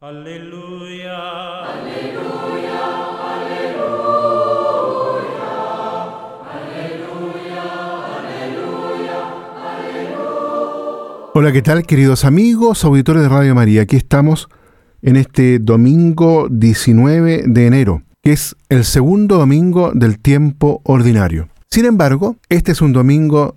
Aleluya. Aleluya. Aleluya. Aleluya. Aleluya. Hola, ¿qué tal queridos amigos, auditores de Radio María? Aquí estamos en este domingo 19 de enero, que es el segundo domingo del tiempo ordinario. Sin embargo, este es un domingo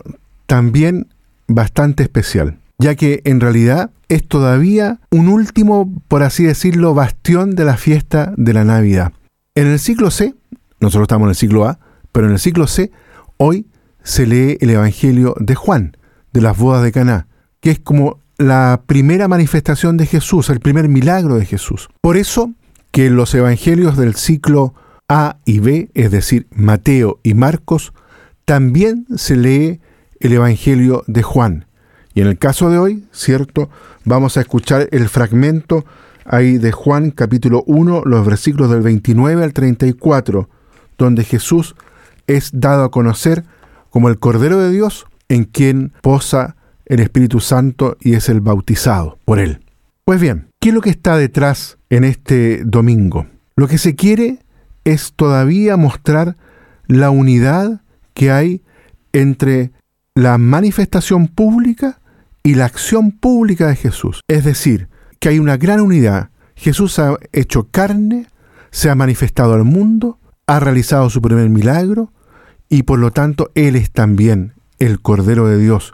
también bastante especial, ya que en realidad es todavía un último, por así decirlo, bastión de la fiesta de la Navidad. En el siglo C, nosotros estamos en el siglo A, pero en el siglo C, hoy se lee el Evangelio de Juan, de las bodas de Caná, que es como la primera manifestación de Jesús, el primer milagro de Jesús. Por eso que los evangelios del ciclo A y B, es decir, Mateo y Marcos, también se lee el Evangelio de Juan. Y en el caso de hoy, ¿cierto? Vamos a escuchar el fragmento ahí de Juan capítulo 1, los versículos del 29 al 34, donde Jesús es dado a conocer como el Cordero de Dios en quien posa el Espíritu Santo y es el bautizado por él. Pues bien, ¿qué es lo que está detrás en este domingo? Lo que se quiere es todavía mostrar la unidad que hay entre la manifestación pública y la acción pública de Jesús. Es decir, que hay una gran unidad. Jesús ha hecho carne, se ha manifestado al mundo, ha realizado su primer milagro y por lo tanto Él es también el Cordero de Dios.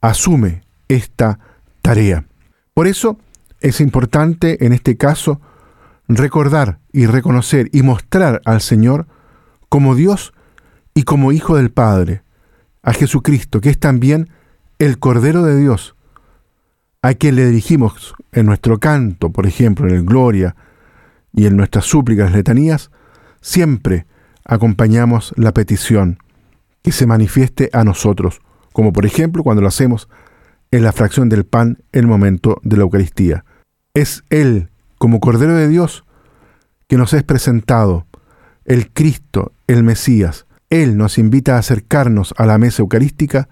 Asume esta tarea. Por eso es importante en este caso recordar y reconocer y mostrar al Señor como Dios y como Hijo del Padre, a Jesucristo, que es también el Cordero de Dios, a quien le dirigimos en nuestro canto, por ejemplo, en el Gloria y en nuestras súplicas letanías, siempre acompañamos la petición que se manifieste a nosotros, como por ejemplo cuando lo hacemos en la fracción del pan en el momento de la Eucaristía. Es Él, como Cordero de Dios, que nos es presentado, el Cristo, el Mesías. Él nos invita a acercarnos a la mesa eucarística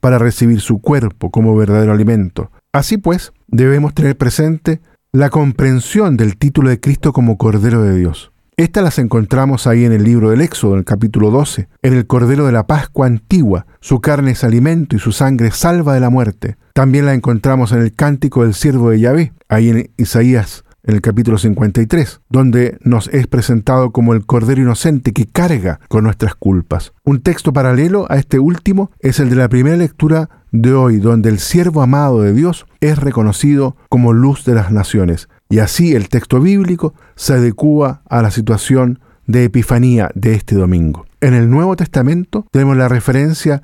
para recibir su cuerpo como verdadero alimento. Así pues, debemos tener presente la comprensión del título de Cristo como Cordero de Dios. Estas las encontramos ahí en el libro del Éxodo, en el capítulo 12, en el Cordero de la Pascua antigua. Su carne es alimento y su sangre salva de la muerte. También la encontramos en el Cántico del Siervo de Yahvé, ahí en Isaías en el capítulo 53, donde nos es presentado como el Cordero Inocente que carga con nuestras culpas. Un texto paralelo a este último es el de la primera lectura de hoy, donde el siervo amado de Dios es reconocido como luz de las naciones. Y así el texto bíblico se adecúa a la situación de Epifanía de este domingo. En el Nuevo Testamento tenemos la referencia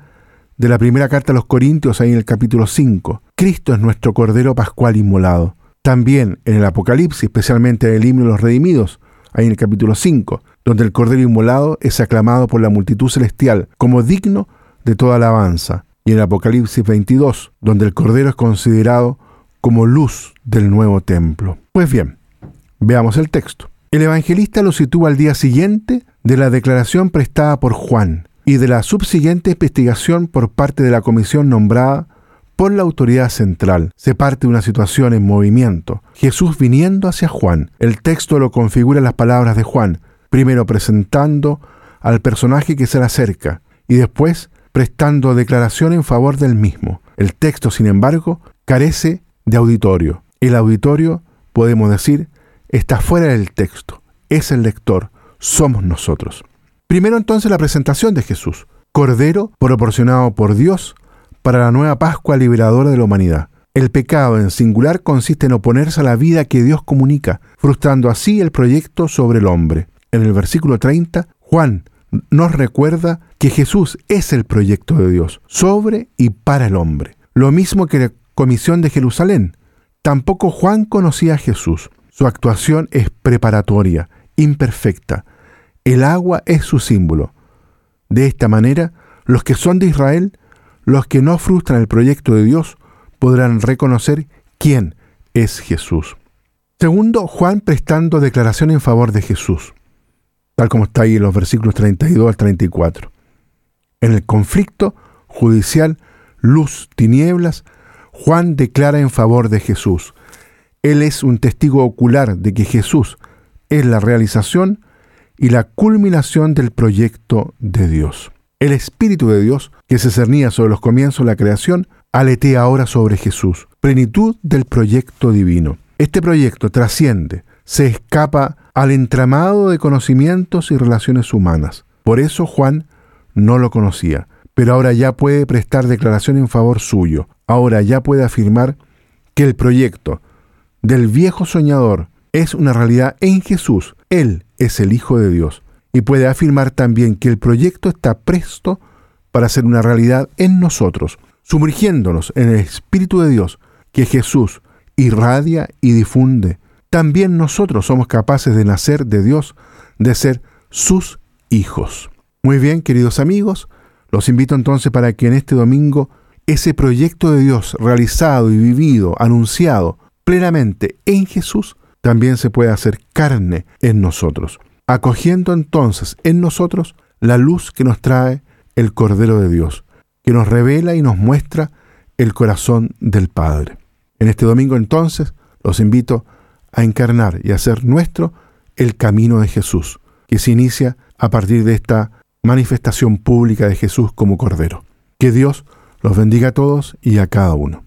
de la primera carta a los Corintios ahí en el capítulo 5. Cristo es nuestro Cordero Pascual inmolado. También en el Apocalipsis, especialmente en el himno de los redimidos, ahí en el capítulo 5, donde el Cordero Inmolado es aclamado por la multitud celestial como digno de toda alabanza. Y en el Apocalipsis 22, donde el Cordero es considerado como luz del nuevo templo. Pues bien, veamos el texto. El evangelista lo sitúa al día siguiente de la declaración prestada por Juan y de la subsiguiente investigación por parte de la comisión nombrada por la autoridad central. Se parte de una situación en movimiento. Jesús viniendo hacia Juan. El texto lo configura las palabras de Juan, primero presentando al personaje que se le acerca y después prestando declaración en favor del mismo. El texto, sin embargo, carece de auditorio. El auditorio, podemos decir, está fuera del texto. Es el lector, somos nosotros. Primero entonces la presentación de Jesús, Cordero proporcionado por Dios para la nueva Pascua liberadora de la humanidad. El pecado en singular consiste en oponerse a la vida que Dios comunica, frustrando así el proyecto sobre el hombre. En el versículo 30, Juan nos recuerda que Jesús es el proyecto de Dios, sobre y para el hombre. Lo mismo que la comisión de Jerusalén. Tampoco Juan conocía a Jesús. Su actuación es preparatoria, imperfecta. El agua es su símbolo. De esta manera, los que son de Israel los que no frustran el proyecto de Dios podrán reconocer quién es Jesús. Segundo, Juan prestando declaración en favor de Jesús, tal como está ahí en los versículos 32 al 34. En el conflicto judicial, luz, tinieblas, Juan declara en favor de Jesús. Él es un testigo ocular de que Jesús es la realización y la culminación del proyecto de Dios. El Espíritu de Dios, que se cernía sobre los comienzos de la creación, aletea ahora sobre Jesús, plenitud del proyecto divino. Este proyecto trasciende, se escapa al entramado de conocimientos y relaciones humanas. Por eso Juan no lo conocía, pero ahora ya puede prestar declaración en favor suyo. Ahora ya puede afirmar que el proyecto del viejo soñador es una realidad en Jesús. Él es el Hijo de Dios. Y puede afirmar también que el proyecto está presto para ser una realidad en nosotros, sumergiéndonos en el Espíritu de Dios que Jesús irradia y difunde. También nosotros somos capaces de nacer de Dios, de ser sus hijos. Muy bien, queridos amigos, los invito entonces para que en este domingo ese proyecto de Dios realizado y vivido, anunciado plenamente en Jesús, también se puede hacer carne en nosotros, acogiendo entonces en nosotros la luz que nos trae el Cordero de Dios, que nos revela y nos muestra el corazón del Padre. En este domingo entonces los invito a encarnar y hacer nuestro el camino de Jesús, que se inicia a partir de esta manifestación pública de Jesús como Cordero. Que Dios los bendiga a todos y a cada uno.